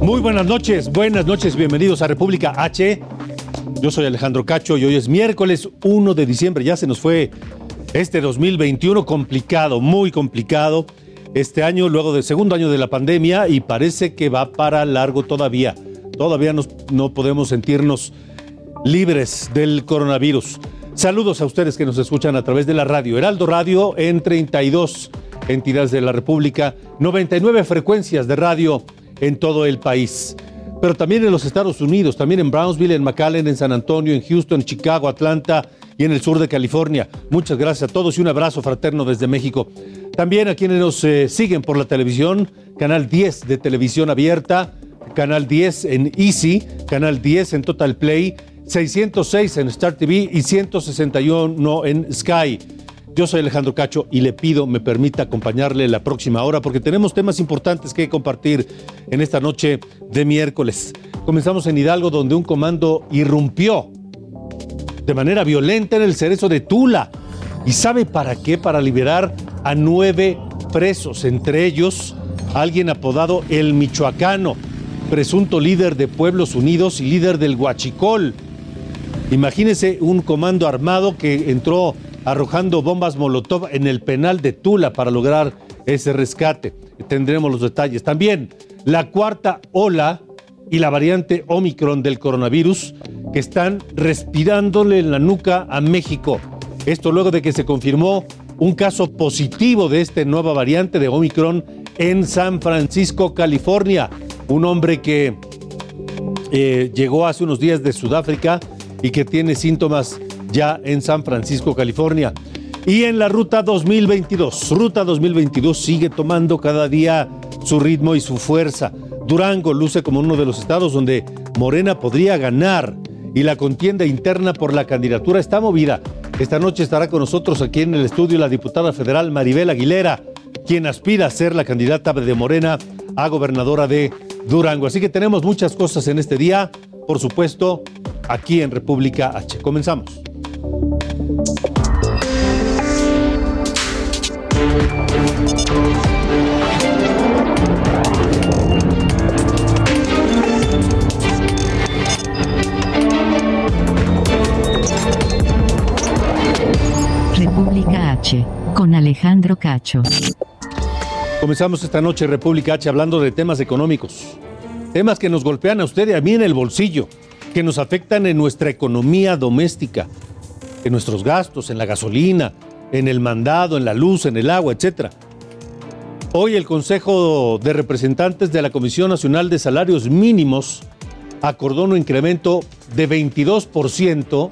Muy buenas noches, buenas noches, bienvenidos a República H. Yo soy Alejandro Cacho y hoy es miércoles 1 de diciembre. Ya se nos fue este 2021 complicado, muy complicado. Este año, luego del segundo año de la pandemia, y parece que va para largo todavía. Todavía no podemos sentirnos libres del coronavirus. Saludos a ustedes que nos escuchan a través de la radio. Heraldo Radio en 32 entidades de la República, 99 frecuencias de radio en todo el país. Pero también en los Estados Unidos, también en Brownsville, en McAllen, en San Antonio, en Houston, Chicago, Atlanta y en el sur de California. Muchas gracias a todos y un abrazo fraterno desde México. También a quienes nos eh, siguen por la televisión, Canal 10 de televisión abierta, Canal 10 en Easy, Canal 10 en Total Play, 606 en Star TV y 161 en Sky. Yo soy Alejandro Cacho y le pido me permita acompañarle la próxima hora porque tenemos temas importantes que compartir en esta noche de miércoles. Comenzamos en Hidalgo donde un comando irrumpió de manera violenta en el cerezo de Tula. ¿Y sabe para qué? Para liberar a nueve presos, entre ellos alguien apodado El Michoacano, presunto líder de Pueblos Unidos y líder del Huachicol. Imagínese un comando armado que entró arrojando bombas Molotov en el penal de Tula para lograr ese rescate. Tendremos los detalles. También la cuarta ola y la variante Omicron del coronavirus que están respirándole en la nuca a México. Esto luego de que se confirmó un caso positivo de esta nueva variante de Omicron en San Francisco, California. Un hombre que eh, llegó hace unos días de Sudáfrica y que tiene síntomas ya en San Francisco, California. Y en la ruta 2022, ruta 2022 sigue tomando cada día su ritmo y su fuerza. Durango luce como uno de los estados donde Morena podría ganar y la contienda interna por la candidatura está movida. Esta noche estará con nosotros aquí en el estudio la diputada federal Maribel Aguilera, quien aspira a ser la candidata de Morena a gobernadora de Durango. Así que tenemos muchas cosas en este día, por supuesto, aquí en República H. Comenzamos. República H, con Alejandro Cacho. Comenzamos esta noche República H hablando de temas económicos, temas que nos golpean a usted y a mí en el bolsillo, que nos afectan en nuestra economía doméstica, en nuestros gastos, en la gasolina, en el mandado, en la luz, en el agua, etc. Hoy el Consejo de Representantes de la Comisión Nacional de Salarios Mínimos acordó un incremento de 22%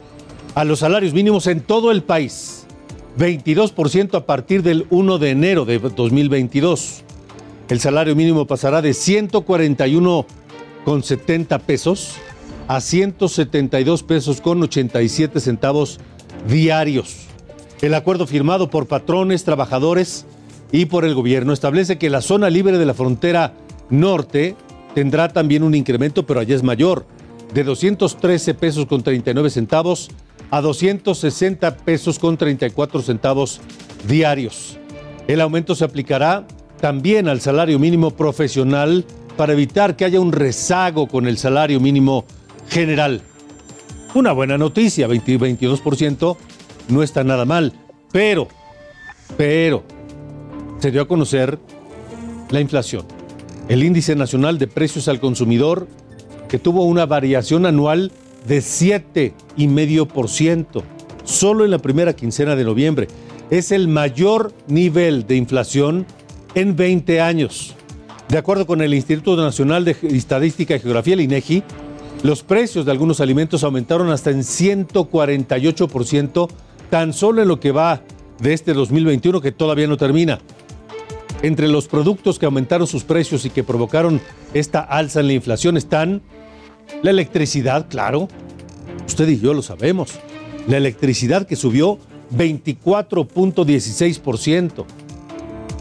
a los salarios mínimos en todo el país. 22% a partir del 1 de enero de 2022. El salario mínimo pasará de 141,70 pesos a 172 pesos con 87 centavos diarios. El acuerdo firmado por patrones, trabajadores y por el gobierno establece que la zona libre de la frontera norte tendrá también un incremento, pero allá es mayor, de 213 pesos con 39 centavos a 260 pesos con 34 centavos diarios. El aumento se aplicará también al salario mínimo profesional para evitar que haya un rezago con el salario mínimo general. Una buena noticia, 22% no está nada mal, pero, pero, se dio a conocer la inflación. El índice nacional de precios al consumidor, que tuvo una variación anual de 7,5%, solo en la primera quincena de noviembre. Es el mayor nivel de inflación en 20 años. De acuerdo con el Instituto Nacional de Estadística y Geografía, el INEGI, los precios de algunos alimentos aumentaron hasta en 148% tan solo en lo que va de este 2021 que todavía no termina. Entre los productos que aumentaron sus precios y que provocaron esta alza en la inflación están la electricidad, claro. Usted y yo lo sabemos. La electricidad que subió 24.16%.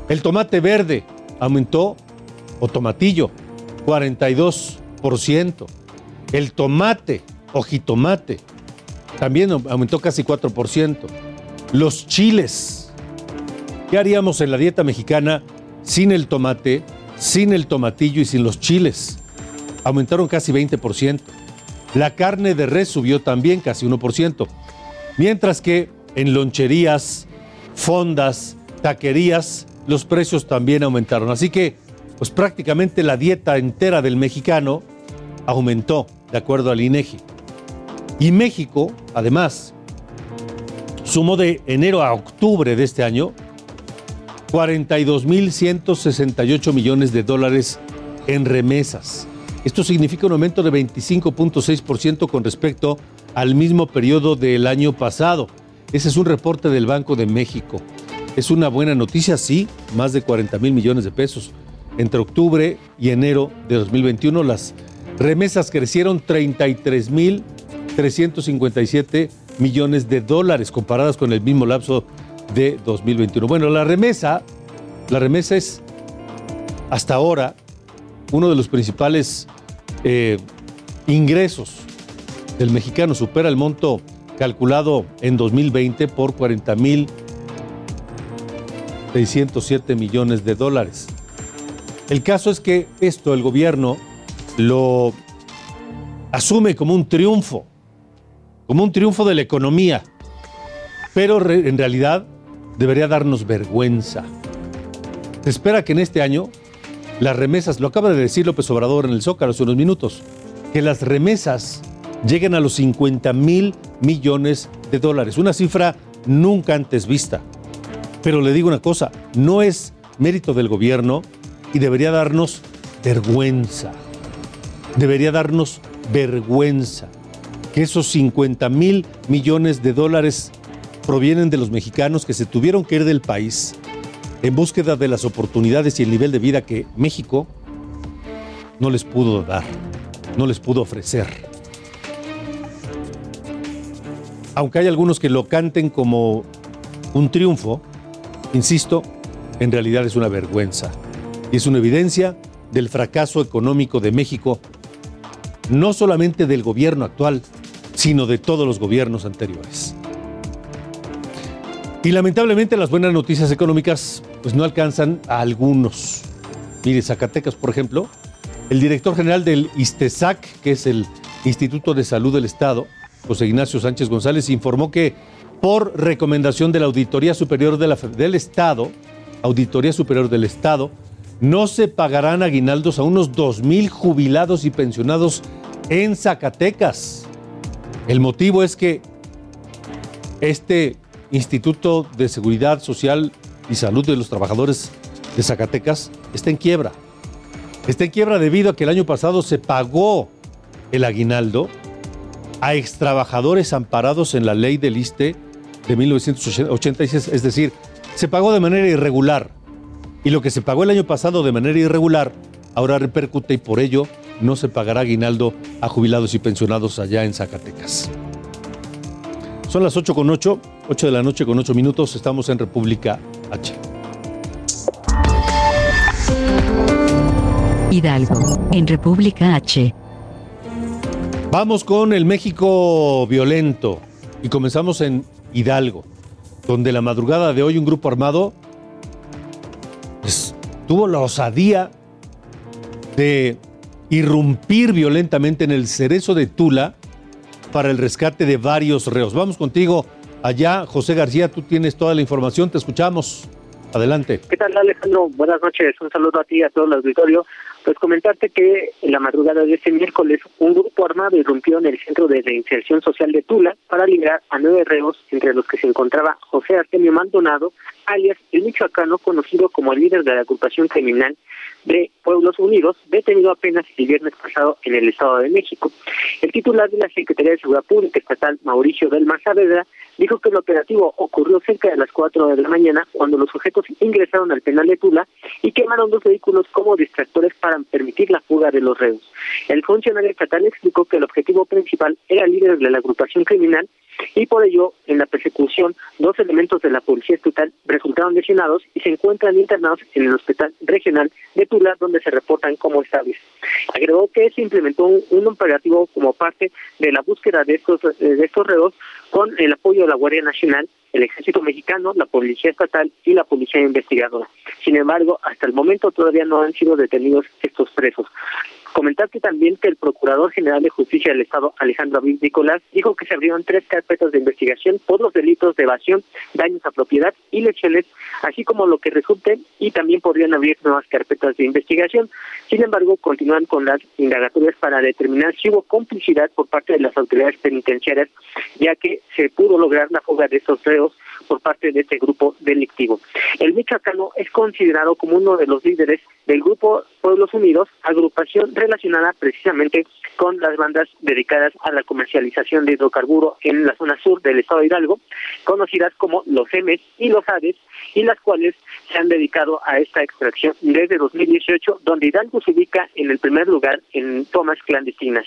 El tomate verde aumentó, o tomatillo, 42%. El tomate o jitomate también aumentó casi 4%. Los chiles. ¿Qué haríamos en la dieta mexicana sin el tomate, sin el tomatillo y sin los chiles? Aumentaron casi 20%. La carne de res subió también casi 1%. Mientras que en loncherías, fondas, taquerías, los precios también aumentaron. Así que, pues prácticamente la dieta entera del mexicano aumentó, de acuerdo al INEGI. Y México, además, sumó de enero a octubre de este año 42.168 millones de dólares en remesas. Esto significa un aumento de 25.6% con respecto al mismo periodo del año pasado. Ese es un reporte del Banco de México. Es una buena noticia, sí, más de 40 mil millones de pesos. Entre octubre y enero de 2021 las remesas crecieron 33 mil 357 millones de dólares comparadas con el mismo lapso de 2021. Bueno, la remesa, la remesa es hasta ahora uno de los principales eh, ingresos del mexicano. Supera el monto calculado en 2020 por 40 mil 607 millones de dólares. El caso es que esto el gobierno lo asume como un triunfo como un triunfo de la economía, pero en realidad debería darnos vergüenza. Se espera que en este año las remesas, lo acaba de decir López Obrador en el Zócalo hace unos minutos, que las remesas lleguen a los 50 mil millones de dólares, una cifra nunca antes vista. Pero le digo una cosa, no es mérito del gobierno y debería darnos vergüenza. Debería darnos vergüenza que esos 50 mil millones de dólares provienen de los mexicanos que se tuvieron que ir del país en búsqueda de las oportunidades y el nivel de vida que México no les pudo dar, no les pudo ofrecer. Aunque hay algunos que lo canten como un triunfo, insisto, en realidad es una vergüenza y es una evidencia del fracaso económico de México, no solamente del gobierno actual, sino de todos los gobiernos anteriores. Y lamentablemente las buenas noticias económicas pues no alcanzan a algunos. Mire, Zacatecas, por ejemplo, el director general del ISTESAC, que es el Instituto de Salud del Estado, José Ignacio Sánchez González, informó que por recomendación de la Auditoría Superior del Estado, Auditoría Superior del Estado, no se pagarán aguinaldos a unos 2.000 jubilados y pensionados en Zacatecas. El motivo es que este Instituto de Seguridad Social y Salud de los Trabajadores de Zacatecas está en quiebra. Está en quiebra debido a que el año pasado se pagó el aguinaldo a extrabajadores amparados en la ley del ISTE de 1986, es decir, se pagó de manera irregular. Y lo que se pagó el año pasado de manera irregular ahora repercute y por ello no se pagará aguinaldo a jubilados y pensionados allá en Zacatecas. Son las 8 con 8, 8 de la noche con 8 minutos, estamos en República H. Hidalgo, en República H. Vamos con el México violento y comenzamos en Hidalgo, donde la madrugada de hoy un grupo armado pues, tuvo la osadía de irrumpir violentamente en el cerezo de Tula para el rescate de varios reos. Vamos contigo allá, José García, tú tienes toda la información, te escuchamos. Adelante. ¿Qué tal, Alejandro? Buenas noches. Un saludo a ti y a todo el auditorio. Pues comentarte que en la madrugada de este miércoles un grupo armado irrumpió en el Centro de Reinserción Social de Tula para liberar a nueve reos, entre los que se encontraba José Artemio Maldonado, alias el michoacano conocido como el líder de la agrupación criminal de Pueblos Unidos, detenido apenas el viernes pasado en el Estado de México. El titular de la Secretaría de Seguridad Pública Estatal, Mauricio del Saavedra, dijo que el operativo ocurrió cerca de las 4 de la mañana cuando los sujetos ingresaron al penal de Tula y quemaron dos vehículos como distractores para permitir la fuga de los reos. El funcionario estatal explicó que el objetivo principal era el líder de la agrupación criminal y por ello, en la persecución, dos elementos de la policía estatal resultaron lesionados y se encuentran internados en el hospital regional de Tula, donde se reportan como estables. Agregó que se implementó un, operativo como parte de la búsqueda de estos, de estos reos con el apoyo de la Guardia Nacional, el Ejército Mexicano, la Policía Estatal y la Policía Investigadora. Sin embargo, hasta el momento todavía no han sido detenidos estos presos. Comentarte también que el Procurador General de Justicia del Estado, Alejandro Aviv Nicolás, dijo que se abrieron tres carpetas de investigación por los delitos de evasión, daños a propiedad y lesiones, así como lo que resulte, y también podrían abrir nuevas carpetas de investigación. Sin embargo, continúan con las indagatorias para determinar si hubo complicidad por parte de las autoridades penitenciarias, ya que se pudo lograr la fuga de estos reos por parte de este grupo delictivo. El michoacano es considerado como uno de los líderes del grupo Pueblos Unidos, agrupación relacionada precisamente con las bandas dedicadas a la comercialización de hidrocarburo en la zona sur del estado de Hidalgo, conocidas como los M's y los Hades, y las cuales se han dedicado a esta extracción desde 2018, donde Hidalgo se ubica en el primer lugar en tomas clandestinas.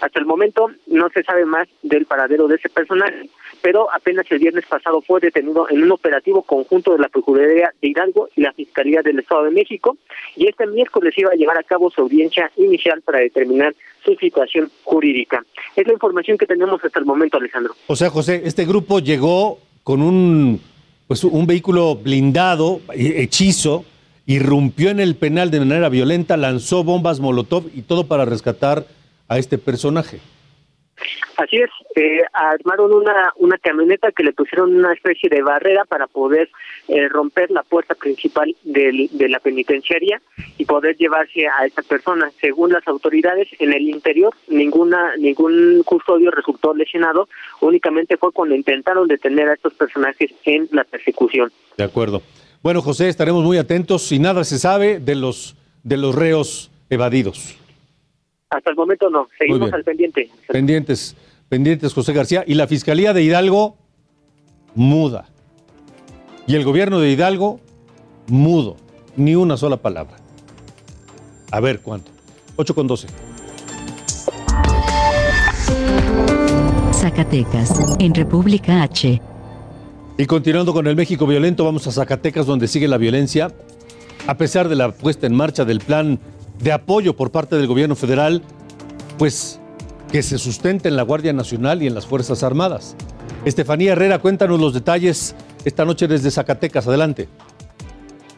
Hasta el momento no se sabe más del paradero de ese personaje, pero apenas el viernes pasado fue detenido en un operativo conjunto de la Procuraduría de Hidalgo y la Fiscalía del Estado de México, y este miércoles iba a llevar a cabo su audiencia inicial para determinar su situación jurídica. Es la información que tenemos hasta el momento, Alejandro. O sea, José, este grupo llegó con un pues un vehículo blindado, hechizo, irrumpió en el penal de manera violenta, lanzó bombas Molotov y todo para rescatar a este personaje. Así es, eh, armaron una, una camioneta que le pusieron una especie de barrera para poder eh, romper la puerta principal del, de la penitenciaria y poder llevarse a esta persona. Según las autoridades, en el interior ninguna ningún custodio resultó lesionado, únicamente fue cuando intentaron detener a estos personajes en la persecución. De acuerdo. Bueno, José, estaremos muy atentos. Si nada se sabe de los de los reos evadidos. Hasta el momento no, seguimos al pendiente. Pendientes, pendientes, José García. Y la Fiscalía de Hidalgo, muda. Y el gobierno de Hidalgo, mudo. Ni una sola palabra. A ver cuánto. 8 con 12. Zacatecas, en República H. Y continuando con el México violento, vamos a Zacatecas, donde sigue la violencia. A pesar de la puesta en marcha del plan de apoyo por parte del gobierno federal, pues que se sustente en la Guardia Nacional y en las Fuerzas Armadas. Estefanía Herrera, cuéntanos los detalles esta noche desde Zacatecas. Adelante.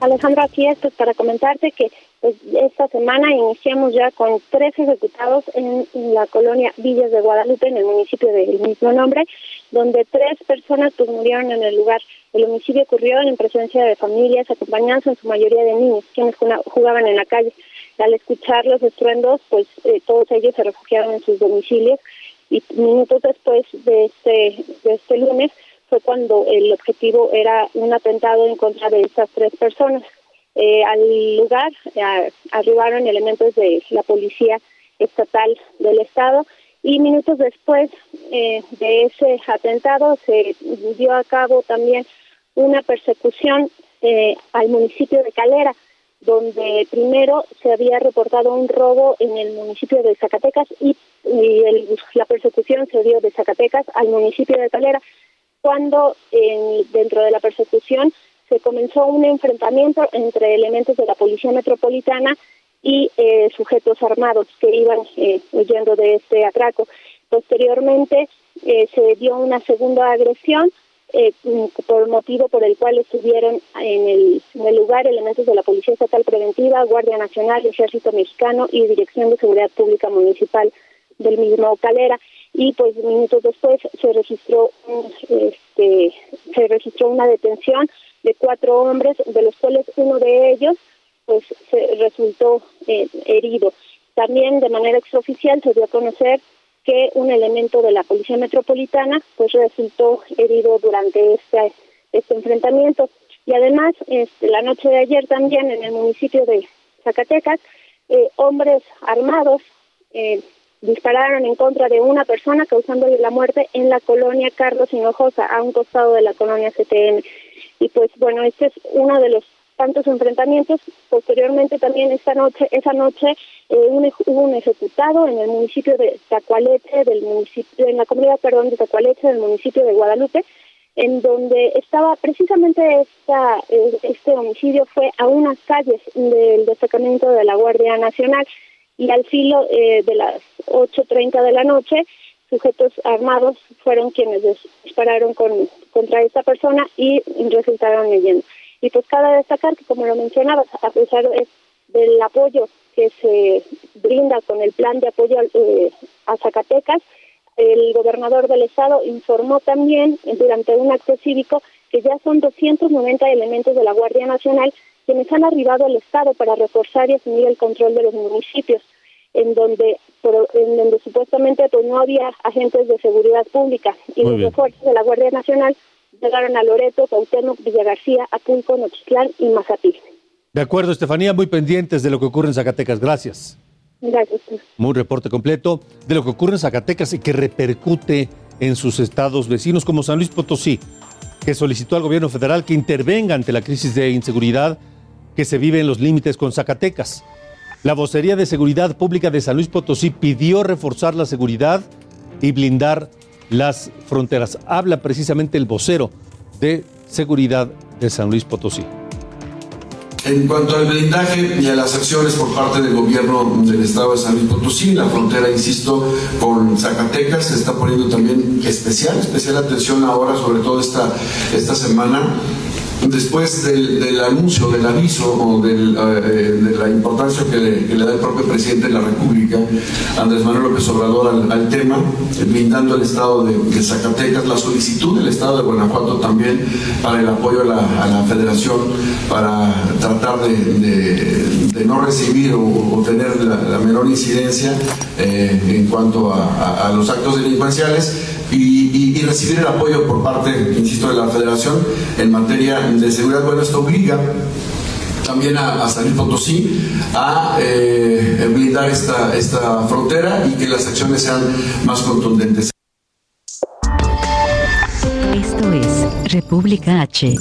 Alejandro, aquí es pues, para comentarte que pues, esta semana iniciamos ya con tres ejecutados en, la colonia Villas de Guadalupe, en el municipio del mismo nombre, donde tres personas pues, murieron en el lugar. El homicidio ocurrió en presencia de familias acompañadas en su mayoría de niños, quienes jugaban en la calle. Al escuchar los estruendos, pues eh, todos ellos se refugiaron en sus domicilios y minutos después de este, de este lunes fue cuando el objetivo era un atentado en contra de estas tres personas. Eh, al lugar eh, arribaron elementos de la policía estatal del estado y minutos después de ese atentado se dio a cabo también una persecución al municipio de Calera donde primero se había reportado un robo en el municipio de Zacatecas y, la persecución se dio de Zacatecas al municipio de Calera, cuando dentro de la persecución se comenzó un enfrentamiento entre elementos de la Policía Metropolitana y eh, sujetos armados que iban eh, huyendo de este atraco. Posteriormente eh, se dio una segunda agresión eh, por motivo por el cual estuvieron en el, lugar elementos de la Policía Estatal Preventiva, Guardia Nacional, Ejército Mexicano y Dirección de Seguridad Pública Municipal del mismo Calera y pues minutos después se registró este, se registró una detención de cuatro hombres de los cuales uno de ellos pues se resultó eh, herido. También de manera extraoficial se dio a conocer que un elemento de la Policía Metropolitana pues resultó herido durante este, este enfrentamiento. Y además, este, la noche de ayer también en el municipio de Zacatecas, eh, hombres armados eh, dispararon en contra de una persona causándole la muerte en la colonia Carlos Hinojosa, a un costado de la colonia CTN. Y pues bueno, este es uno de los tantos enfrentamientos. Posteriormente también esta noche, esa noche eh, hubo un ejecutado en el municipio de Tacualete, del municipio, en la comunidad, perdón, de Tacualete, del municipio de Guadalupe, en donde estaba precisamente esta, eh, este homicidio fue a unas calles del destacamento de la Guardia Nacional y al filo eh, de las 8.30 de la noche, sujetos armados fueron quienes dispararon con, contra esta persona y resultaron leyendo. Y pues cabe destacar que, como lo mencionabas, a pesar del apoyo que se brinda con el plan de apoyo eh, a Zacatecas, el gobernador del estado informó también durante un acto cívico que ya son 290 elementos de la Guardia Nacional quienes han arribado al estado para reforzar y asumir el control de los municipios, en donde en donde supuestamente pues no había agentes de seguridad pública y los refuerzos de la Guardia Nacional llegaron a Loreto, Cuauhtémoc, Villa García, Apulco, Nochitlán y Mazapil. De acuerdo, Estefanía, muy pendientes de lo que ocurre en Zacatecas. Gracias. Gracias. Muy reporte completo de lo que ocurre en Zacatecas y que repercute en sus estados vecinos como San Luis Potosí, que solicitó al gobierno federal que intervenga ante la crisis de inseguridad que se vive en los límites con Zacatecas. La vocería de seguridad pública de San Luis Potosí pidió reforzar la seguridad y blindar las fronteras. Habla precisamente el vocero de seguridad de San Luis Potosí. En cuanto al blindaje y a las acciones por parte del gobierno del estado de San Luis Potosí, la frontera, insisto, con Zacatecas se está poniendo también especial, especial atención ahora, sobre todo esta, esta semana, después del, anuncio, del aviso o eh, de la importancia que le, da el propio presidente de la República, Andrés Manuel López Obrador, al, tema, blindando el estado de, Zacatecas, la solicitud del estado de Guanajuato también para el apoyo a la, federación, para tratar de, no recibir o, tener la, menor incidencia eh, en cuanto a los actos delincuenciales y, recibir el apoyo por parte, insisto, de la Federación en materia de seguridad. Bueno, esto obliga también a, a San Potosí a eh, blindar esta, esta frontera y que las acciones sean más contundentes. Esto es República H.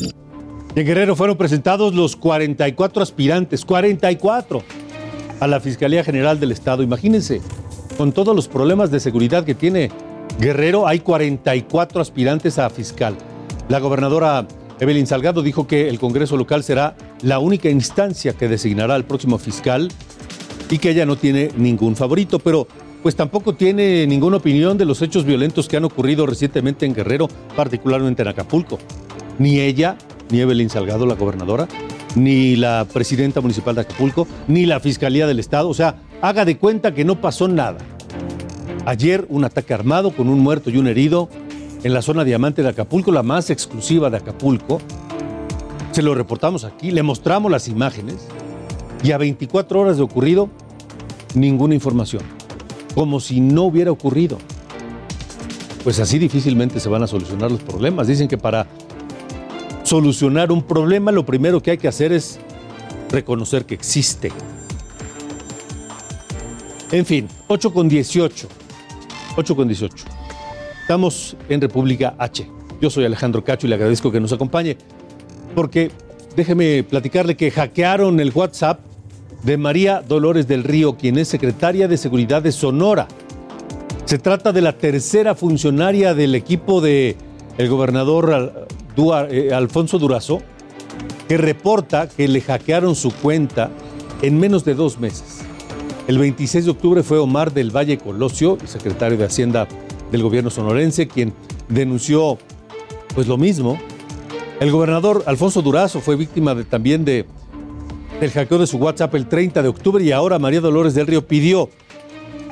En Guerrero fueron presentados los 44 aspirantes, 44, a la Fiscalía General del Estado. Imagínense, con todos los problemas de seguridad que tiene Guerrero hay 44 aspirantes a fiscal. La gobernadora Evelyn Salgado dijo que el Congreso local será la única instancia que designará al próximo fiscal y que ella no tiene ningún favorito, pero pues tampoco tiene ninguna opinión de los hechos violentos que han ocurrido recientemente en Guerrero, particularmente en Acapulco. Ni ella, ni Evelyn Salgado, la gobernadora, ni la presidenta municipal de Acapulco, ni la Fiscalía del Estado. O sea, haga de cuenta que no pasó nada. Ayer un ataque armado con un muerto y un herido en la zona diamante de Acapulco, la más exclusiva de Acapulco. Se lo reportamos aquí, le mostramos las imágenes y a 24 horas de ocurrido, ninguna información. Como si no hubiera ocurrido. Pues así difícilmente se van a solucionar los problemas. Dicen que para solucionar un problema lo primero que hay que hacer es reconocer que existe. En fin, 8 con 18. 8 con 18. Estamos en República H. Yo soy Alejandro Cacho y le agradezco que nos acompañe, porque déjeme platicarle que hackearon el WhatsApp de María Dolores del Río, quien es secretaria de Seguridad de Sonora. Se trata de la tercera funcionaria del equipo de gobernador eh, Alfonso Durazo, que reporta que le hackearon su cuenta en menos de dos meses. El 26 de octubre fue Omar del Valle Colosio, secretario de Hacienda del gobierno sonorense, quien denunció pues lo mismo. El gobernador Alfonso Durazo fue víctima también de, del hackeo de su WhatsApp el 30 de octubre y ahora María Dolores del Río pidió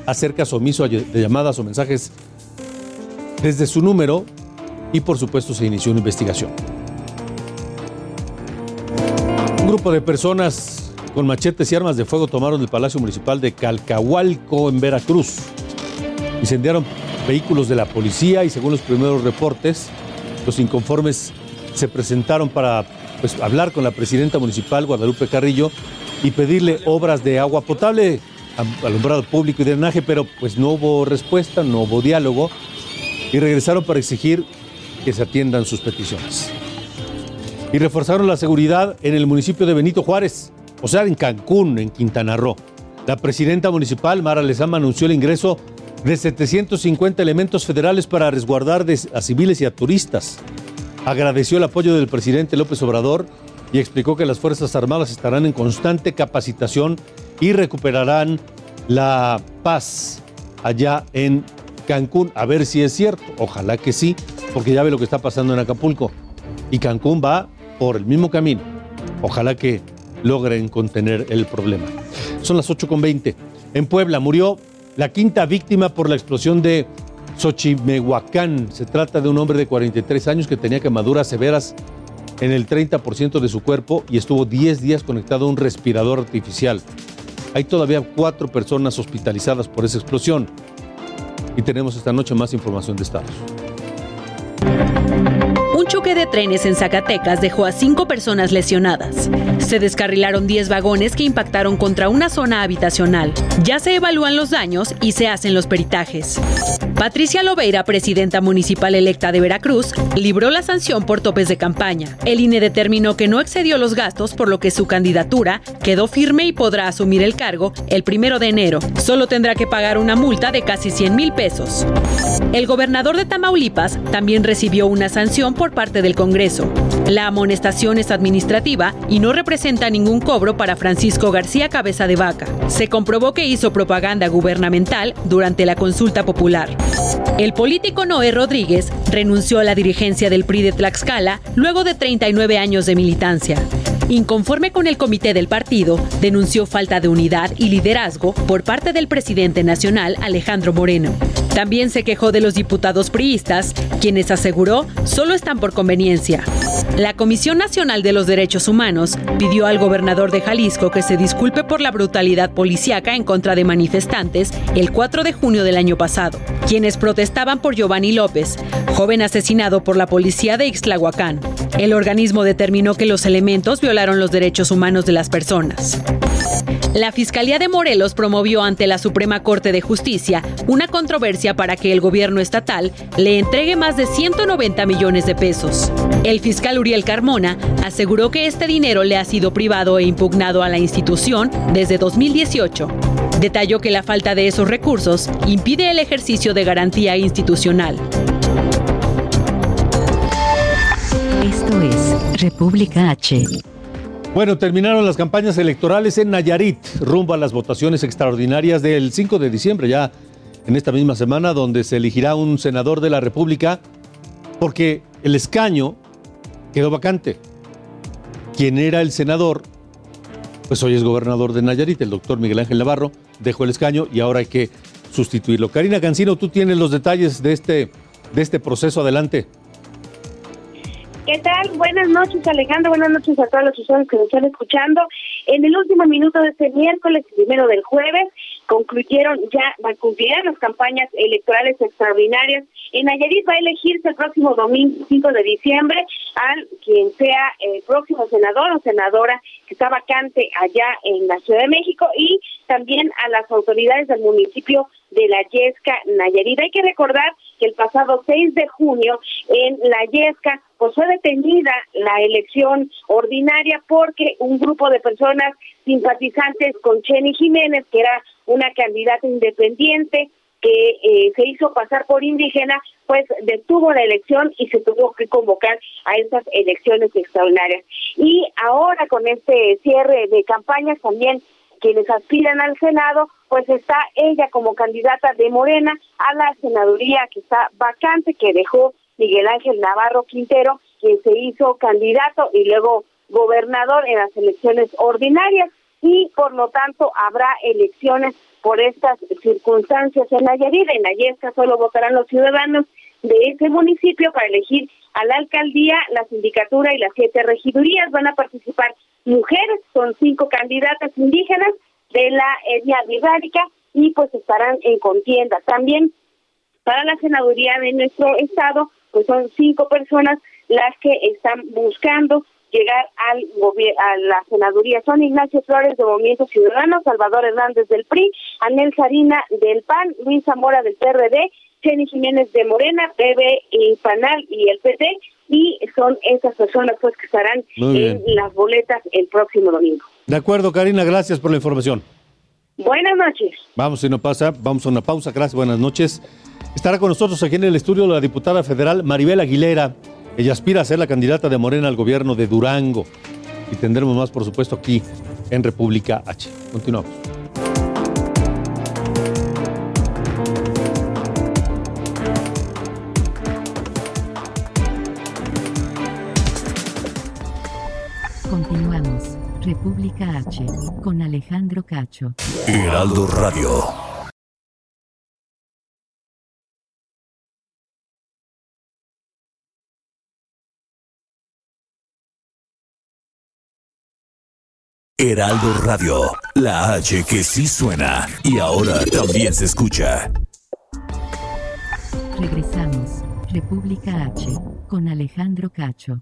hacer caso omiso de llamadas o mensajes desde su número y por supuesto se inició una investigación. Un grupo de personas con machetes y armas de fuego tomaron el Palacio Municipal de Calcahualco en Veracruz. Incendiaron vehículos de la policía y según los primeros reportes, los inconformes se presentaron para pues, hablar con la presidenta municipal, Guadalupe Carrillo, y pedirle obras de agua potable, alumbrado público y drenaje, pero pues no hubo respuesta, no hubo diálogo, y regresaron para exigir que se atiendan sus peticiones. Y reforzaron la seguridad en el municipio de Benito Juárez, o sea, en Cancún, en Quintana Roo. La presidenta municipal, Mara Lezama, anunció el ingreso de 750 elementos federales para resguardar a civiles y a turistas. Agradeció el apoyo del presidente López Obrador y explicó que las Fuerzas Armadas estarán en constante capacitación y recuperarán la paz allá en Cancún. A ver si es cierto. Ojalá que sí, porque ya ve lo que está pasando en Acapulco. Y Cancún va por el mismo camino. Ojalá que logren contener el problema. Son las 8.20. En Puebla murió la quinta víctima por la explosión de Xochimehuacán. Se trata de un hombre de 43 años que tenía quemaduras severas en el 30% de su cuerpo y estuvo 10 días conectado a un respirador artificial. Hay todavía cuatro personas hospitalizadas por esa explosión. Y tenemos esta noche más información de estados. De trenes en Zacatecas dejó a cinco personas lesionadas. Se descarrilaron 10 vagones que impactaron contra una zona habitacional. Ya se evalúan los daños y se hacen los peritajes. Patricia Lobeira, presidenta municipal electa de Veracruz, libró la sanción por topes de campaña. El INE determinó que no excedió los gastos, por lo que su candidatura quedó firme y podrá asumir el cargo el primero de enero. Solo tendrá que pagar una multa de casi 100 mil pesos. El gobernador de Tamaulipas también recibió una sanción por parte del Congreso. La amonestación es administrativa y no representa ningún cobro para Francisco García Cabeza de Vaca. Se comprobó que hizo propaganda gubernamental durante la consulta popular. El político Noé Rodríguez renunció a la dirigencia del PRI de Tlaxcala luego de 39 años de militancia. Inconforme con el comité del partido, denunció falta de unidad y liderazgo por parte del presidente nacional Alejandro Moreno. También se quejó de los diputados priistas, quienes aseguró solo están por conveniencia. La Comisión Nacional de los Derechos Humanos pidió al gobernador de Jalisco que se disculpe por la brutalidad policíaca en contra de manifestantes el 4 de junio del año pasado, quienes protestaban por Giovanni López, joven asesinado por la policía de Ixtlahuacán. El organismo determinó que los elementos violaron los derechos humanos de las personas. La Fiscalía de Morelos promovió ante la Suprema Corte de Justicia una controversia para que el gobierno estatal le entregue más de 190 millones de pesos. El fiscal Uriel Carmona aseguró que este dinero le ha sido privado e impugnado a la institución desde 2018. Detalló que la falta de esos recursos impide el ejercicio de garantía institucional. Esto es República H. Bueno, terminaron las campañas electorales en Nayarit, rumbo a las votaciones extraordinarias del 5 de diciembre, ya en esta misma semana, donde se elegirá un senador de la República, porque el escaño quedó vacante. Quien era el senador, pues hoy es gobernador de Nayarit, el doctor Miguel Ángel Navarro, dejó el escaño y ahora hay que sustituirlo. Karina Cancino, tú tienes los detalles de este, de este proceso. Adelante. ¿Qué tal? Buenas noches, Alejandro. Buenas noches a todos los usuarios que nos están escuchando. En el último minuto de este miércoles, primero del jueves, concluyeron ya, concluyeron las campañas electorales extraordinarias. En Nayarit va a elegirse el próximo domingo 5 de diciembre al quien sea el próximo senador o senadora que está vacante allá en la Ciudad de México y también a las autoridades del municipio de la Yesca Nayarit. Hay que recordar que el pasado 6 de junio en la Yesca pues fue detenida la elección ordinaria porque un grupo de personas simpatizantes con Chenny Jiménez, que era una candidata independiente que eh, se hizo pasar por indígena, pues detuvo la elección y se tuvo que convocar a esas elecciones extraordinarias. Y ahora con este cierre de campañas también quienes aspiran al Senado, pues está ella como candidata de Morena a la senaduría que está vacante, que dejó Miguel Ángel Navarro Quintero, quien se hizo candidato y luego gobernador en las elecciones ordinarias y por lo tanto habrá elecciones por estas circunstancias en Nayarit. En Nayesca solo votarán los ciudadanos de ese municipio para elegir a la alcaldía, la sindicatura y las siete regidurías. Van a participar mujeres, son cinco candidatas indígenas de la etnia virárica y pues estarán en contienda. También para la senaduría de nuestro estado, pues son cinco personas las que están buscando llegar al a la senaduría. Son Ignacio Flores de Movimiento Ciudadano, Salvador Hernández del PRI, Anel Sarina del PAN, Luis Zamora del PRD, Jenny Jiménez de Morena, Bebe Panal y el PT, y son esas personas pues que estarán en las boletas el próximo domingo. De acuerdo, Karina, gracias por la información. Buenas noches. Vamos, si no pasa, vamos a una pausa. Gracias, buenas noches. Estará con nosotros aquí en el estudio la diputada federal Maribel Aguilera. Ella aspira a ser la candidata de Morena al gobierno de Durango. Y tendremos más, por supuesto, aquí en República H. Continuamos. República H. Con Alejandro Cacho. Heraldo Radio. Heraldo Radio, la H que sí suena y ahora también se escucha. Regresamos, República H, con Alejandro Cacho.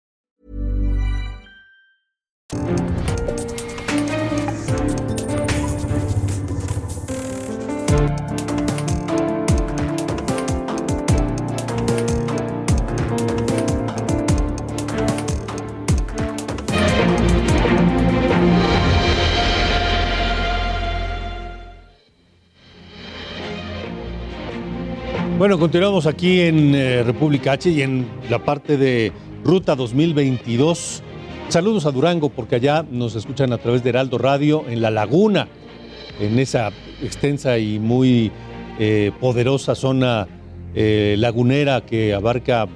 Bueno, continuamos aquí en eh, República H y en la parte de Ruta 2022. Saludos a Durango porque allá nos escuchan a través de Heraldo Radio en La Laguna, en esa extensa y muy eh, poderosa zona eh, lagunera que abarca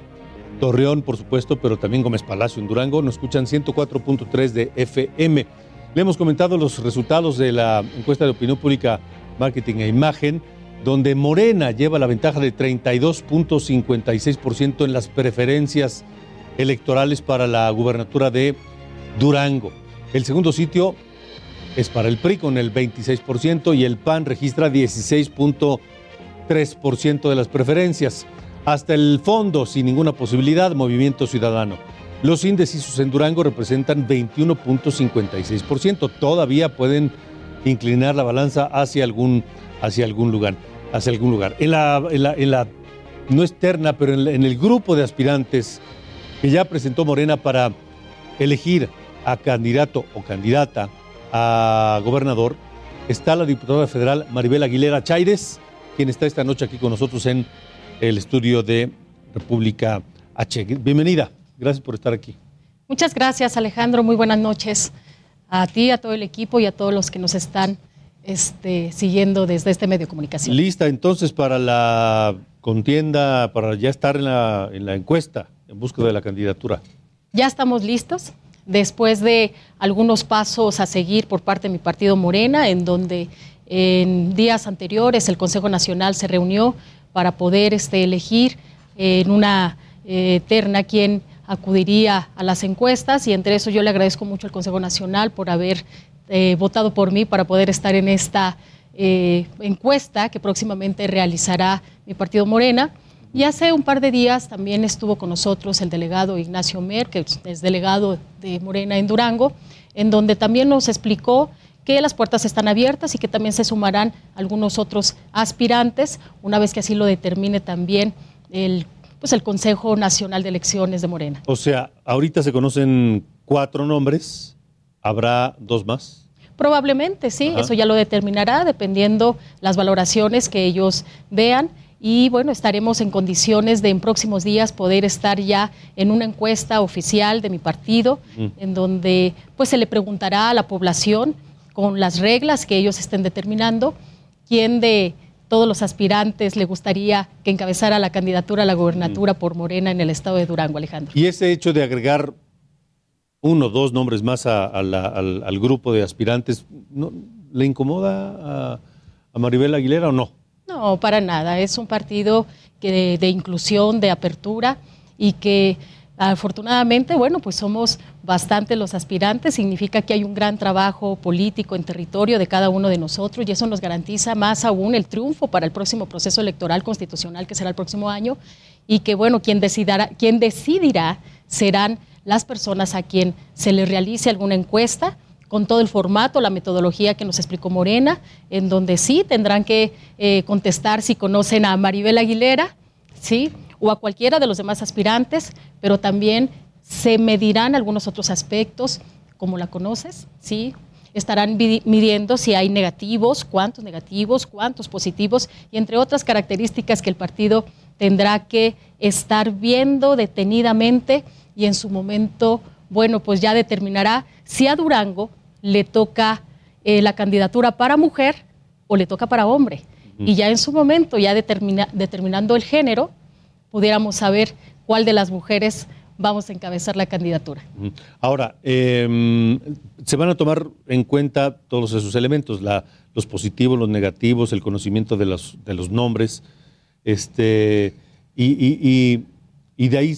Torreón, por supuesto, pero también Gómez Palacio en Durango. Nos escuchan 104.3 de FM. Le hemos comentado los resultados de la encuesta de opinión pública, marketing e imagen donde Morena lleva la ventaja de 32.56% en las preferencias electorales para la gubernatura de Durango. El segundo sitio es para el PRI con el 26% y el PAN registra 16.3% de las preferencias. Hasta el fondo, sin ninguna posibilidad, Movimiento Ciudadano. Los indecisos en Durango representan 21.56%. Todavía pueden inclinar la balanza hacia algún hacia algún lugar. Hacia algún lugar. En la, en la, no externa, pero en, el grupo de aspirantes que ya presentó Morena para elegir a candidato o candidata a gobernador, está la diputada federal Maribel Aguilera Chaires, quien está esta noche aquí con nosotros en el estudio de República H. Bienvenida, gracias por estar aquí. Muchas gracias Alejandro, muy buenas noches a ti, a todo el equipo y a todos los que nos están este, siguiendo desde este medio de comunicación. Lista entonces para la contienda, para ya estar en la, en la encuesta en busca de la candidatura. Ya estamos listos, después de algunos pasos a seguir por parte de mi partido Morena, en donde en días anteriores el Consejo Nacional se reunió para poder este, elegir en una eh, terna quien acudiría a las encuestas y entre eso yo le agradezco mucho al Consejo Nacional por haber eh, votado por mí para poder estar en esta eh, encuesta que próximamente realizará mi partido Morena. Y hace un par de días también estuvo con nosotros el delegado Ignacio Mer, que es delegado de Morena en Durango, en donde también nos explicó que las puertas están abiertas y que también se sumarán algunos otros aspirantes, una vez que así lo determine también el, pues el Consejo Nacional de Elecciones de Morena. O sea, ahorita se conocen cuatro nombres, ¿Habrá dos más? Probablemente, sí, eso ya lo determinará dependiendo las valoraciones que ellos vean y bueno, estaremos en condiciones de en próximos días poder estar ya en una encuesta oficial de mi partido, mm. en donde pues se le preguntará a la población con las reglas que ellos estén determinando, quién de todos los aspirantes le gustaría que encabezara la candidatura a la gobernatura mm. por Morena en el estado de Durango, Alejandro. Y ese hecho de agregar uno o dos nombres más al, grupo de aspirantes, ¿no, ¿le incomoda a, Maribel Aguilera o no? No, para nada. Es un partido que de, inclusión, de apertura y que afortunadamente, bueno, pues somos bastante los aspirantes. Significa que hay un gran trabajo político en territorio de cada uno de nosotros y eso nos garantiza más aún el triunfo para el próximo proceso electoral constitucional que será el próximo año y que, bueno, quien decidirá, quien decidirá serán las personas a quien se les realice alguna encuesta con todo el formato, la metodología que nos explicó Morena, en donde sí tendrán que eh, contestar si conocen a Maribel Aguilera, ¿sí? o a cualquiera de los demás aspirantes, pero también se medirán algunos otros aspectos, como la conoces, ¿sí? estarán midiendo si hay negativos, cuántos negativos, cuántos positivos, y entre otras características que el partido tendrá que estar viendo detenidamente y en su momento, bueno, pues ya determinará si a Durango le toca eh, la candidatura para mujer o le toca para hombre. Y ya en su momento, ya determinando el género, pudiéramos saber cuál de las mujeres vamos a encabezar la candidatura. Ahora, em, se van a tomar en cuenta todos esos elementos, los positivos, los negativos, el conocimiento de los, de los nombres, este, y, y de ahí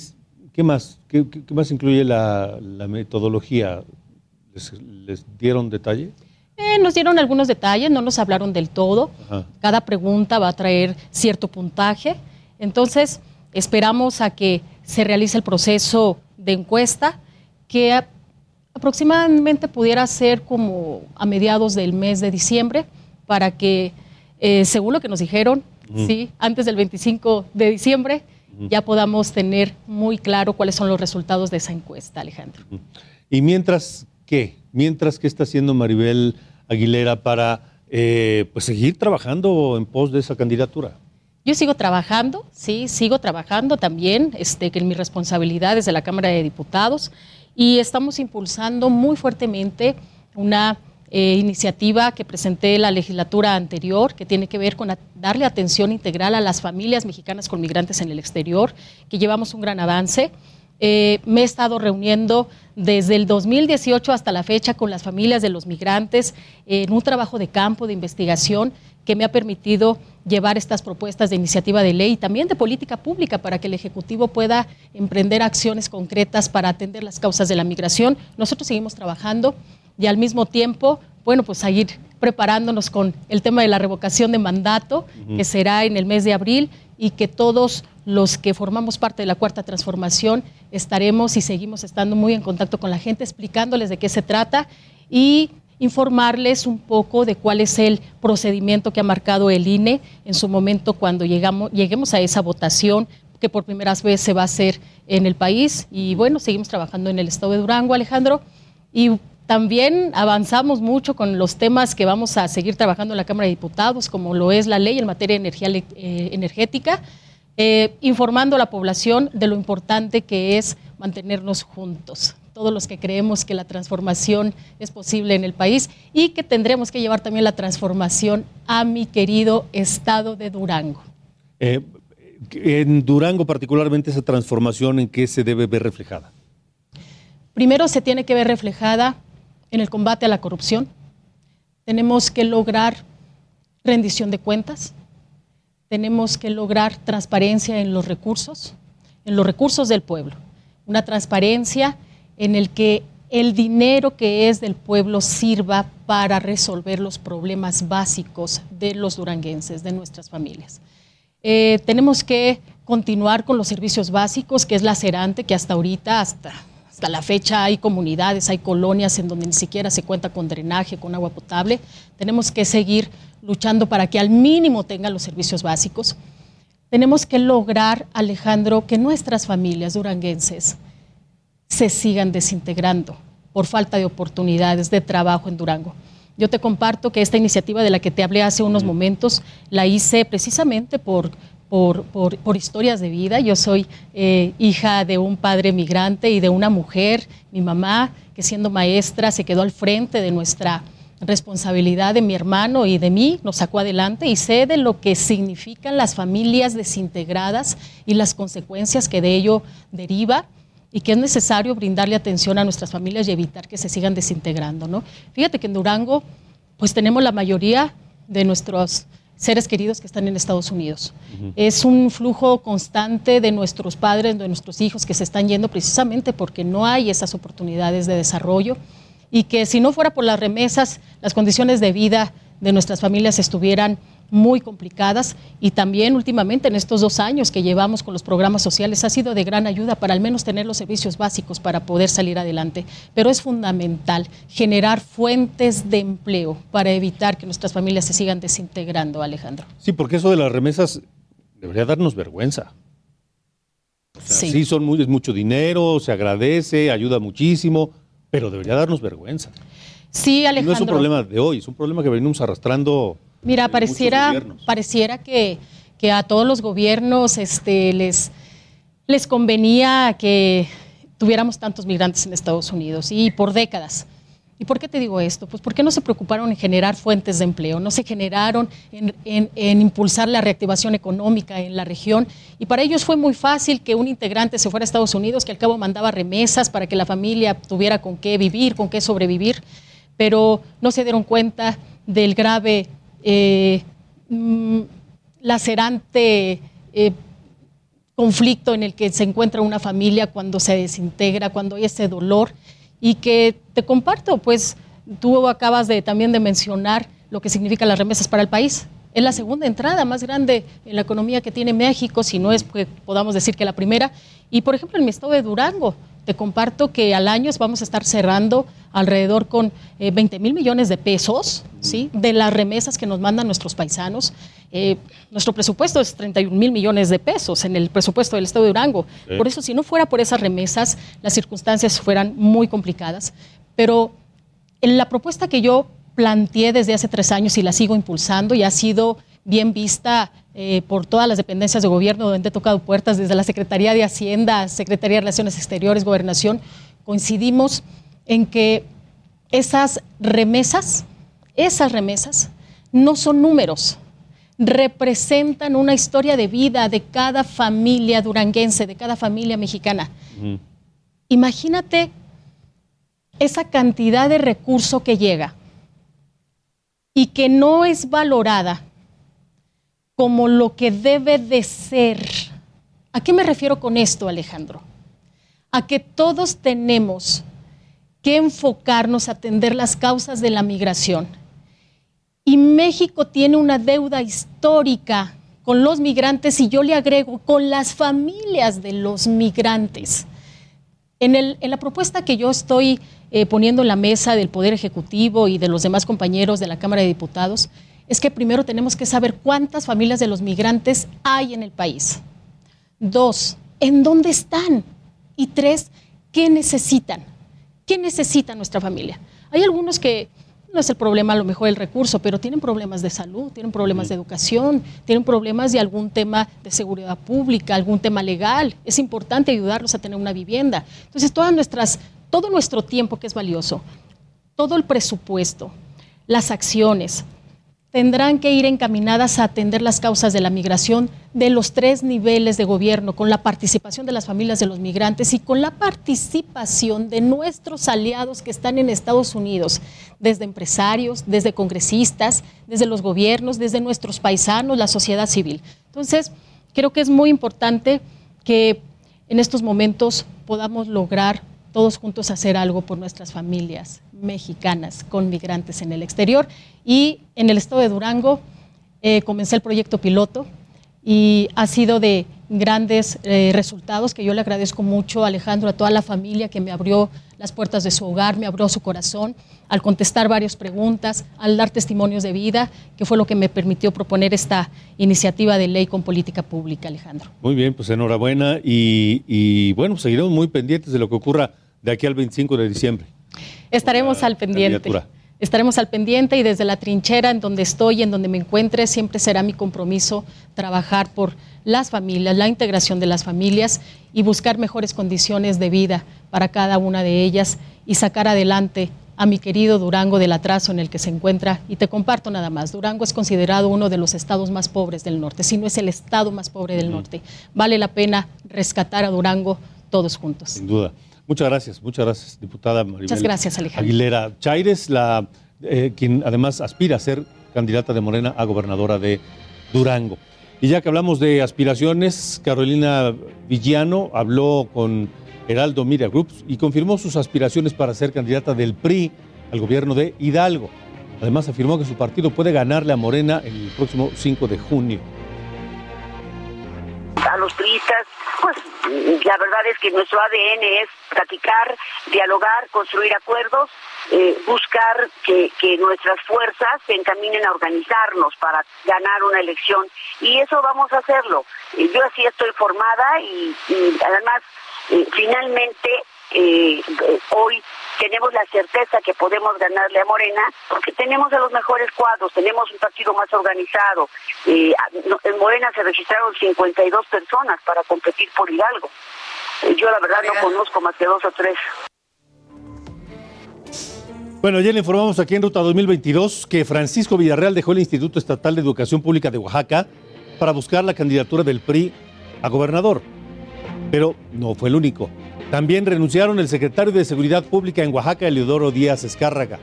¿Qué más? ¿Qué, más incluye la, metodología? ¿Les, dieron detalle? Eh, nos dieron algunos detalles, no nos hablaron del todo. Cada pregunta va a traer cierto puntaje. Entonces, esperamos a que se realice el proceso de encuesta, que aproximadamente pudiera ser como a mediados del mes de diciembre, para que, eh, según lo que nos dijeron, sí, antes del 25 de diciembre, ya podamos tener muy claro cuáles son los resultados de esa encuesta, Alejandro. ¿Y mientras qué? Mientras, ¿qué está haciendo Maribel Aguilera para eh, pues seguir trabajando en pos de esa candidatura? Yo sigo trabajando, sí, sigo trabajando también este, en mis responsabilidades de la Cámara de Diputados y estamos impulsando muy fuertemente una eh, iniciativa que presenté la legislatura anterior, que tiene que ver con darle atención integral a las familias mexicanas con migrantes en el exterior, que llevamos un gran avance. Eh, me he estado reuniendo desde el 2018 hasta la fecha con las familias de los migrantes en un trabajo de campo, de investigación, que me ha permitido llevar estas propuestas de iniciativa de ley y también de política pública para que el Ejecutivo pueda emprender acciones concretas para atender las causas de la migración. Nosotros seguimos trabajando y al mismo tiempo, bueno, pues seguir preparándonos con el tema de la revocación de mandato, que será en el mes de abril, y que todos los que formamos parte de la cuarta transformación estaremos y seguimos estando muy en contacto con la gente, explicándoles de qué se trata y informarles un poco de cuál es el procedimiento que ha marcado el INE en su momento cuando llegamos, lleguemos a esa votación que por primera vez se va a hacer en el país. Y bueno, seguimos trabajando en el estado de Durango, Alejandro. Y también avanzamos mucho con los temas que vamos a seguir trabajando en la Cámara de Diputados, como lo es la ley en materia de energía eh, energética, eh, informando a la población de lo importante que es mantenernos juntos, todos los que creemos que la transformación es posible en el país y que tendremos que llevar también la transformación a mi querido estado de Durango. Eh, en Durango particularmente esa transformación, ¿en qué se debe ver reflejada? Primero se tiene que ver reflejada en el combate a la corrupción. Tenemos que lograr rendición de cuentas. Tenemos que lograr transparencia en los recursos, en los recursos del pueblo. Una transparencia en el que el dinero que es del pueblo sirva para resolver los problemas básicos de los duranguenses, de nuestras familias. Eh, tenemos que continuar con los servicios básicos, que es la cerante que hasta ahorita, hasta hasta la fecha hay comunidades, hay colonias en donde ni siquiera se cuenta con drenaje, con agua potable. Tenemos que seguir luchando para que al mínimo tengan los servicios básicos. Tenemos que lograr, Alejandro, que nuestras familias duranguenses se sigan desintegrando por falta de oportunidades de trabajo en Durango. Yo te comparto que esta iniciativa de la que te hablé hace unos momentos la hice precisamente por, por, por, historias de vida. Yo soy eh, hija de un padre migrante y de una mujer, mi mamá, que siendo maestra se quedó al frente de nuestra responsabilidad de mi hermano y de mí, nos sacó adelante y sé de lo que significan las familias desintegradas y las consecuencias que de ello deriva y que es necesario brindarle atención a nuestras familias y evitar que se sigan desintegrando. ¿no? Fíjate que en Durango pues tenemos la mayoría de nuestros seres queridos que están en Estados Unidos. Es un flujo constante de nuestros padres, de nuestros hijos que se están yendo precisamente porque no hay esas oportunidades de desarrollo y que si no fuera por las remesas, las condiciones de vida de nuestras familias estuvieran muy complicadas y también últimamente en estos dos años que llevamos con los programas sociales ha sido de gran ayuda para al menos tener los servicios básicos para poder salir adelante. Pero es fundamental generar fuentes de empleo para evitar que nuestras familias se sigan desintegrando, Alejandro. Sí, porque eso de las remesas debería darnos vergüenza. sí. son muy, es mucho dinero, se agradece, ayuda muchísimo, pero debería darnos vergüenza. Sí, Alejandro. no es un problema de hoy, es un problema que venimos arrastrando Mira, pareciera, pareciera que, a todos los gobiernos este, les, les convenía que tuviéramos tantos migrantes en Estados Unidos y por décadas. ¿Y por qué te digo esto? Pues porque no se preocuparon en generar fuentes de empleo, no se generaron en, en, impulsar la reactivación económica en la región. Y para ellos fue muy fácil que un integrante se fuera a Estados Unidos, que al cabo mandaba remesas para que la familia tuviera con qué vivir, con qué sobrevivir, pero no se dieron cuenta del grave eh, mm, lacerante eh, conflicto en el que se encuentra una familia cuando se desintegra, cuando hay ese dolor y que te comparto, pues tú acabas de, también de mencionar lo que significan las remesas para el país. Es la segunda entrada más grande en la economía que tiene México, si no es que podamos decir que la primera. Y por ejemplo, en mi estado de Durango, te comparto que al año vamos a estar cerrando alrededor con 20 eh, mil millones de pesos ¿sí? de las remesas que nos mandan nuestros paisanos. Eh, nuestro presupuesto es 31 mil millones de pesos en el presupuesto del Estado de Durango. Por eso, si no fuera por esas remesas, las circunstancias fueran muy complicadas. Pero en la propuesta que yo planteé desde hace tres años y la sigo impulsando y ha sido bien vista eh, por todas las dependencias de gobierno donde he tocado puertas, desde la Secretaría de Hacienda, Secretaría de Relaciones Exteriores, Gobernación, coincidimos en que esas remesas, esas remesas no son números, representan una historia de vida de cada familia duranguense, de cada familia mexicana. Imagínate esa cantidad de recurso que llega y que no es valorada como lo que debe de ser. ¿A qué me refiero con esto, Alejandro? A que todos tenemos que enfocarnos a atender las causas de la migración. Y México tiene una deuda histórica con los migrantes y yo le agrego con las familias de los migrantes. En, la propuesta que yo estoy eh, poniendo en la mesa del Poder Ejecutivo y de los demás compañeros de la Cámara de Diputados, es que primero tenemos que saber cuántas familias de los migrantes hay en el país. Dos, ¿en dónde están? Y tres, ¿qué necesitan? ¿Qué necesita nuestra familia? Hay algunos que no es el problema a lo mejor el recurso, pero tienen problemas de salud, tienen problemas de educación, tienen problemas de algún tema de seguridad pública, algún tema legal. Es importante ayudarlos a tener una vivienda. Entonces, todas nuestras, todo nuestro tiempo que es valioso, todo el presupuesto, las acciones, tendrán que ir encaminadas a atender las causas de la migración de los tres niveles de gobierno, con la participación de las familias de los migrantes y con la participación de nuestros aliados que están en Estados Unidos, desde empresarios, desde congresistas, desde los gobiernos, desde nuestros paisanos, la sociedad civil. Entonces, creo que es muy importante que en estos momentos podamos lograr todos juntos hacer algo por nuestras familias mexicanas con migrantes en el exterior. Y en el estado de Durango eh, comencé el proyecto piloto y ha sido de grandes eh, resultados que yo le agradezco mucho a Alejandro, a toda la familia que me abrió las puertas de su hogar, me abrió su corazón al contestar varias preguntas, al dar testimonios de vida, que fue lo que me permitió proponer esta iniciativa de ley con política pública, Alejandro. Muy bien, pues enhorabuena y, y bueno, pues seguiremos muy pendientes de lo que ocurra de aquí al 25 de diciembre. Estaremos al pendiente. Estaremos al pendiente y desde la trinchera en donde estoy, en donde me encuentre, siempre será mi compromiso trabajar por las familias, la integración de las familias y buscar mejores condiciones de vida para cada una de ellas y sacar adelante a mi querido Durango del atraso en el que se encuentra. Y te comparto nada más, Durango es considerado uno de los estados más pobres del norte, si no es el estado más pobre del norte. Vale la pena rescatar a Durango todos juntos. Sin duda. Muchas gracias, muchas gracias, diputada Maribel Muchas gracias, Alejandro. Aguilera Chaires, la, eh, quien además aspira a ser candidata de Morena a gobernadora de Durango. Y ya que hablamos de aspiraciones, Carolina Villano habló con Heraldo Media Groups y confirmó sus aspiraciones para ser candidata del PRI al gobierno de Hidalgo. Además afirmó que su partido puede ganarle a Morena el próximo 5 de junio a los turistas, pues la verdad es que nuestro ADN es platicar, dialogar, construir acuerdos, eh, buscar que, nuestras fuerzas se encaminen a organizarnos para ganar una elección y eso vamos a hacerlo. Yo así estoy formada y, además eh, finalmente eh, hoy tenemos la certeza que podemos ganarle a Morena porque tenemos a los mejores cuadros, tenemos un partido más organizado. Eh, en Morena se registraron 52 personas para competir por Hidalgo. Eh, yo la verdad no conozco más que dos o tres. Bueno, ya le informamos aquí en Ruta 2022 que Francisco Villarreal dejó el Instituto Estatal de Educación Pública de Oaxaca para buscar la candidatura del PRI a gobernador. Pero no fue el único. También renunciaron el secretario de Seguridad Pública en Oaxaca, Eleodoro Díaz Escárraga,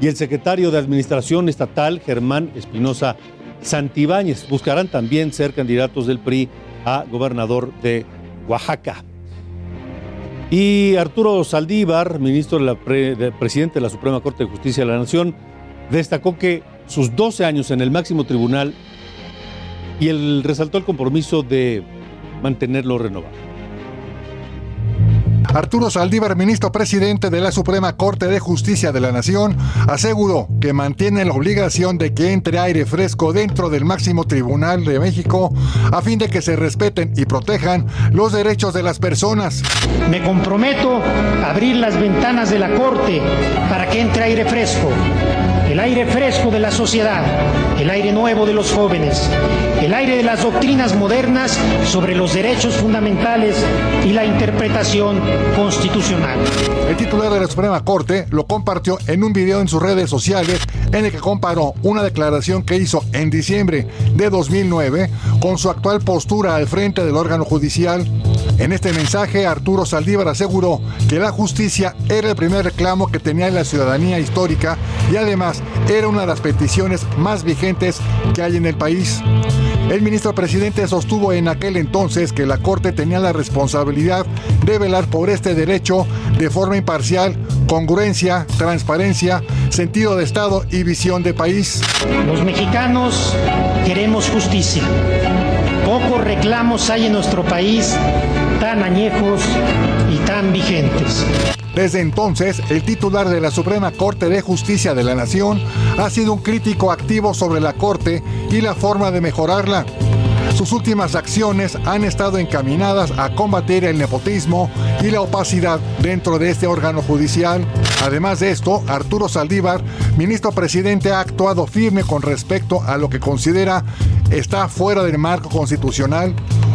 y el secretario de Administración Estatal, Germán Espinosa Santibáñez. Buscarán también ser candidatos del PRI a gobernador de Oaxaca. Y Arturo Saldívar, ministro de la presidente de la Suprema Corte de Justicia de la Nación, destacó que sus 12 años en el máximo tribunal y resaltó el compromiso de mantenerlo renovado. Arturo Saldívar, ministro presidente de la Suprema Corte de Justicia de la Nación, aseguró que mantiene la obligación de que entre aire fresco dentro del máximo tribunal de México a fin de que se respeten y protejan los derechos de las personas. Me comprometo a abrir las ventanas de la Corte para que entre aire fresco el aire fresco de la sociedad, el aire nuevo de los jóvenes, el aire de las doctrinas modernas sobre los derechos fundamentales y la interpretación constitucional. El titular de la Suprema Corte lo compartió en un video en sus redes sociales en el que comparó una declaración que hizo en diciembre de 2009 con su actual postura al frente del órgano judicial. En este mensaje, Arturo Saldívar aseguró que la justicia era el primer reclamo que tenía la ciudadanía histórica y además era una de las peticiones más vigentes que hay en el país. El ministro presidente sostuvo en aquel entonces que la Corte tenía la responsabilidad de velar por este derecho de forma imparcial, congruencia, transparencia, sentido de Estado y visión de país. Los mexicanos queremos justicia. Pocos reclamos hay en nuestro país tan añejos y tan vigentes. Desde entonces, el titular de la Suprema Corte de Justicia de la Nación ha sido un crítico activo sobre la Corte y la forma de mejorarla. Sus últimas acciones han estado encaminadas a combatir el nepotismo y la opacidad dentro de este órgano judicial. Además de esto, Arturo Saldívar, ministro presidente, ha actuado firme con respecto a lo que considera está fuera del marco constitucional.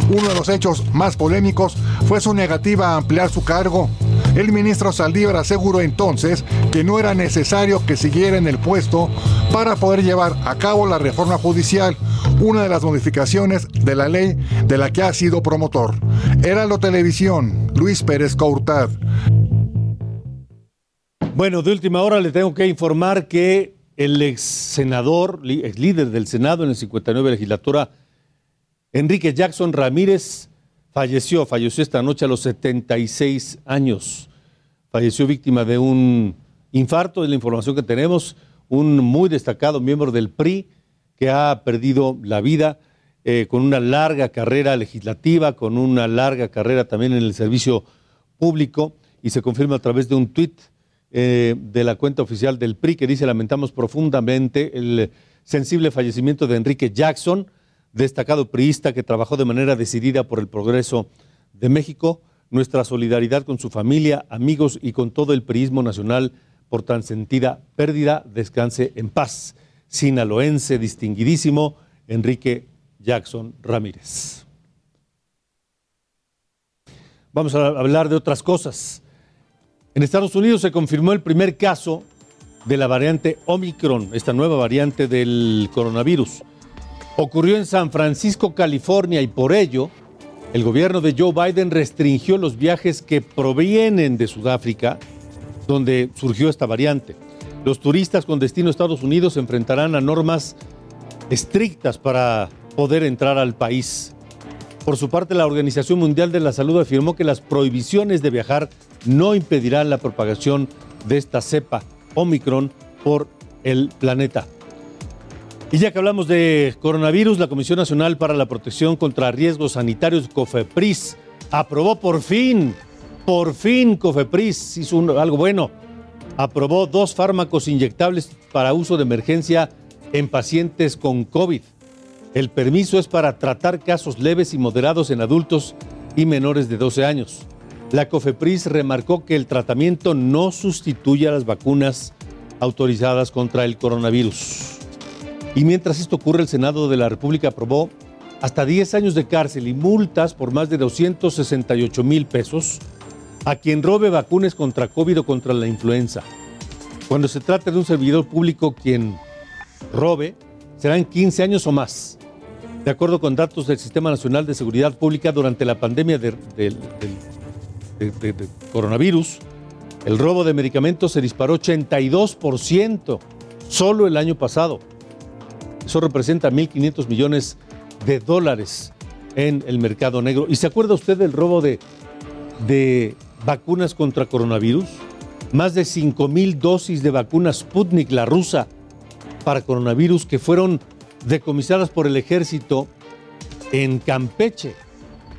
Uno de los hechos más polémicos fue su negativa a ampliar su cargo. El ministro Saldívar aseguró entonces que no era necesario que siguiera en el puesto para poder llevar a cabo la reforma judicial, una de las modificaciones de la ley de la que ha sido promotor. Heraldo Televisión, Luis Pérez Courtad. Bueno, de última hora le tengo que informar que el ex senador, ex líder del Senado en la 59 legislatura, Enrique Jackson Ramírez, falleció, falleció esta noche a los 76 años. Falleció víctima de un infarto, es la información que tenemos, un muy destacado miembro del PRI que ha perdido la vida eh, con una larga carrera legislativa, con una larga carrera también en el servicio público y se confirma a través de un tuit eh, de la cuenta oficial del PRI que dice lamentamos profundamente el sensible fallecimiento de Enrique Jackson, destacado priista que trabajó de manera decidida por el progreso de México. Nuestra solidaridad con su familia, amigos y con todo el priismo nacional por tan sentida pérdida, descanse en paz. Sinaloense distinguidísimo, Enrique Jackson Ramírez. Vamos a hablar de otras cosas. En Estados Unidos se confirmó el primer caso de la variante Omicron, esta nueva variante del coronavirus. Ocurrió en San Francisco, California, y por ello el gobierno de Joe Biden restringió los viajes que provienen de Sudáfrica donde surgió esta variante. Los turistas con destino a Estados Unidos se enfrentarán a normas estrictas para poder entrar al país. Por su parte, la Organización Mundial de la Salud afirmó que las prohibiciones de viajar no impedirán la propagación de esta cepa Omicron por el planeta. Y ya que hablamos de coronavirus, la Comisión Nacional para la Protección contra Riesgos Sanitarios, COFEPRIS, aprobó por fin por fin Cofepris hizo algo bueno. Aprobó dos fármacos inyectables para uso de emergencia en pacientes con COVID. El permiso es para tratar casos leves y moderados en adultos y menores de 12 años. La COFEPRIS remarcó que el tratamiento no sustituye a las vacunas autorizadas contra el coronavirus. Y mientras esto ocurre, el Senado de la República aprobó hasta 10 años de cárcel y multas por más de 268 mil pesos a quien robe vacunas contra COVID o contra la influenza. Cuando se trate de un servidor público quien robe, serán 15 años o más. De acuerdo con datos del Sistema Nacional de Seguridad Pública, durante la pandemia del coronavirus, el robo de medicamentos se disparó 82% solo el año pasado. Eso representa 1.500 millones de dólares en el mercado negro. ¿Y se acuerda usted del robo de, de vacunas contra coronavirus, más de 5 mil dosis de vacunas Sputnik, la rusa, para coronavirus que fueron decomisadas por el ejército en Campeche,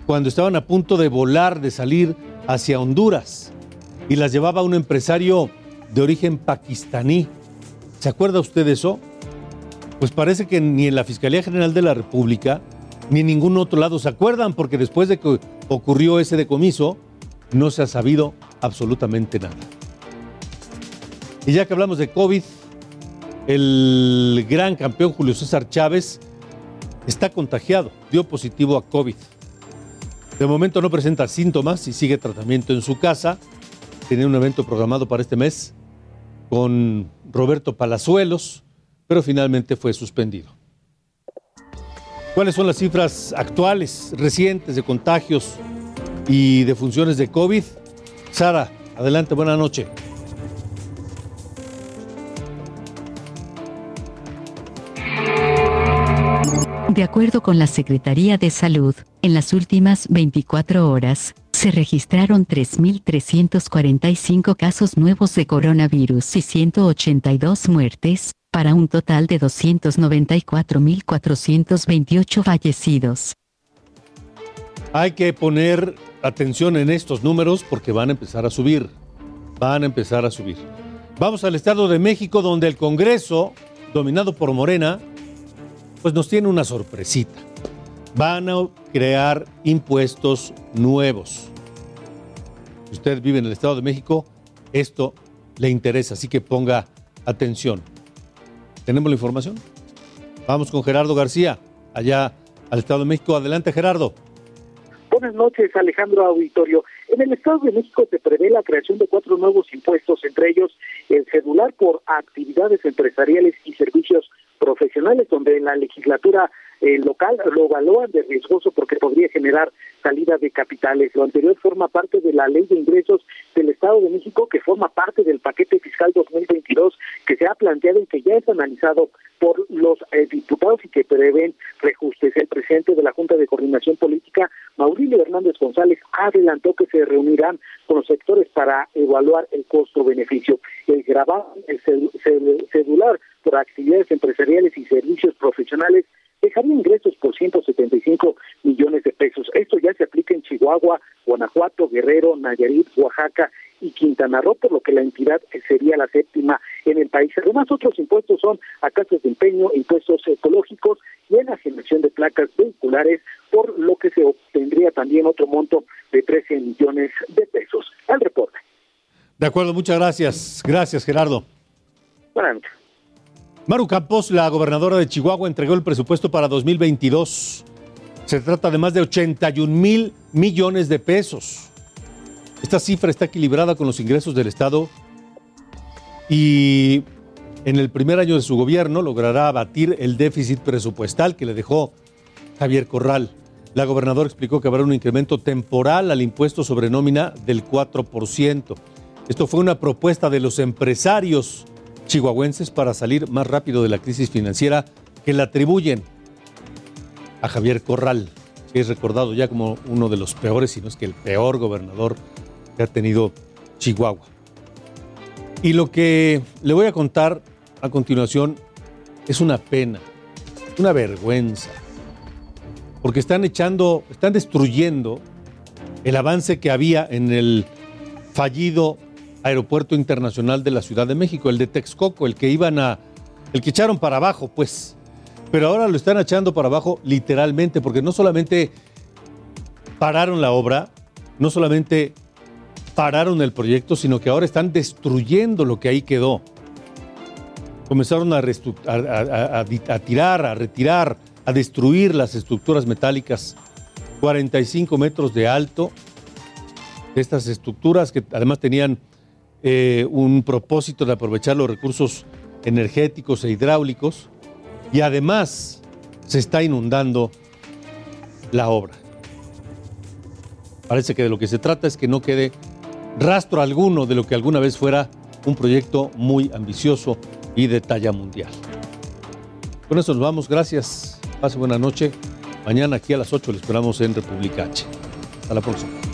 cuando estaban a punto de volar, de salir hacia Honduras, y las llevaba un empresario de origen pakistaní. ¿Se acuerda usted de eso? Pues parece que ni en la Fiscalía General de la República, ni en ningún otro lado se acuerdan, porque después de que ocurrió ese decomiso, no se ha sabido absolutamente nada. Y ya que hablamos de COVID, el gran campeón Julio César Chávez está contagiado, dio positivo a COVID. De momento no presenta síntomas y sigue tratamiento en su casa. Tenía un evento programado para este mes con Roberto Palazuelos, pero finalmente fue suspendido. ¿Cuáles son las cifras actuales, recientes de contagios y de funciones de COVID. Sara, adelante, buena noche. De acuerdo con la Secretaría de Salud, en las últimas 24 horas, se registraron 3.345 casos nuevos de coronavirus y 182 muertes, para un total de 294.428 fallecidos. Hay que poner atención en estos números porque van a empezar a subir. Van a empezar a subir. Vamos al Estado de México donde el Congreso, dominado por Morena, pues nos tiene una sorpresita. Van a crear impuestos nuevos. Si usted vive en el Estado de México, esto le interesa, así que ponga atención. ¿Tenemos la información? Vamos con Gerardo García, allá al Estado de México. Adelante, Gerardo. Buenas noches, Alejandro Auditorio. En el Estado de México se prevé la creación de cuatro nuevos impuestos, entre ellos el celular por actividades empresariales y servicios profesionales, donde en la legislatura eh, local lo evalúan de riesgoso porque podría generar salida de capitales. Lo anterior forma parte de la Ley de Ingresos del Estado de México, que forma parte del paquete fiscal 2022 que se ha planteado y que ya es analizado por los eh, diputados y que prevén reajustes. El presidente de la Junta de Coordinación Política, Mauricio Hernández González, adelantó que se reunirán con los sectores para evaluar el costo-beneficio. El grabar el celular por actividades empresariales y servicios profesionales dejaría ingresos por 175 millones de pesos. Esto ya se aplica en Chihuahua, Guanajuato, Guerrero, Nayarit, Oaxaca y Quintana Roo, por lo que la entidad sería la séptima en el país. Además, otros impuestos son a casas de empeño, impuestos ecológicos y enajenación de placas vehiculares, por lo que se obtendría también otro monto de 13 millones de pesos. Al reporte. De acuerdo, muchas gracias. Gracias, Gerardo. Buenas noches. Maru Campos, la gobernadora de Chihuahua, entregó el presupuesto para 2022. Se trata de más de 81 mil millones de pesos. Esta cifra está equilibrada con los ingresos del Estado y en el primer año de su gobierno logrará abatir el déficit presupuestal que le dejó Javier Corral. La gobernadora explicó que habrá un incremento temporal al impuesto sobre nómina del 4%. Esto fue una propuesta de los empresarios chihuahuenses para salir más rápido de la crisis financiera que la atribuyen a Javier Corral, que es recordado ya como uno de los peores, si no es que el peor gobernador que ha tenido Chihuahua. Y lo que le voy a contar a continuación es una pena, una vergüenza, porque están echando, están destruyendo el avance que había en el fallido Aeropuerto Internacional de la Ciudad de México, el de Texcoco, el que iban a, el que echaron para abajo, pues. Pero ahora lo están echando para abajo literalmente, porque no solamente pararon la obra, no solamente pararon el proyecto, sino que ahora están destruyendo lo que ahí quedó. Comenzaron a, a, a, tirar, a retirar, a destruir las estructuras metálicas, 45 metros de alto, de estas estructuras que además tenían eh, un propósito de aprovechar los recursos energéticos e hidráulicos y además se está inundando la obra. Parece que de lo que se trata es que no quede rastro alguno de lo que alguna vez fuera un proyecto muy ambicioso y de talla mundial. Con eso nos vamos. Gracias. Pase buena noche. Mañana aquí a las 8 le esperamos en República H. Hasta la próxima.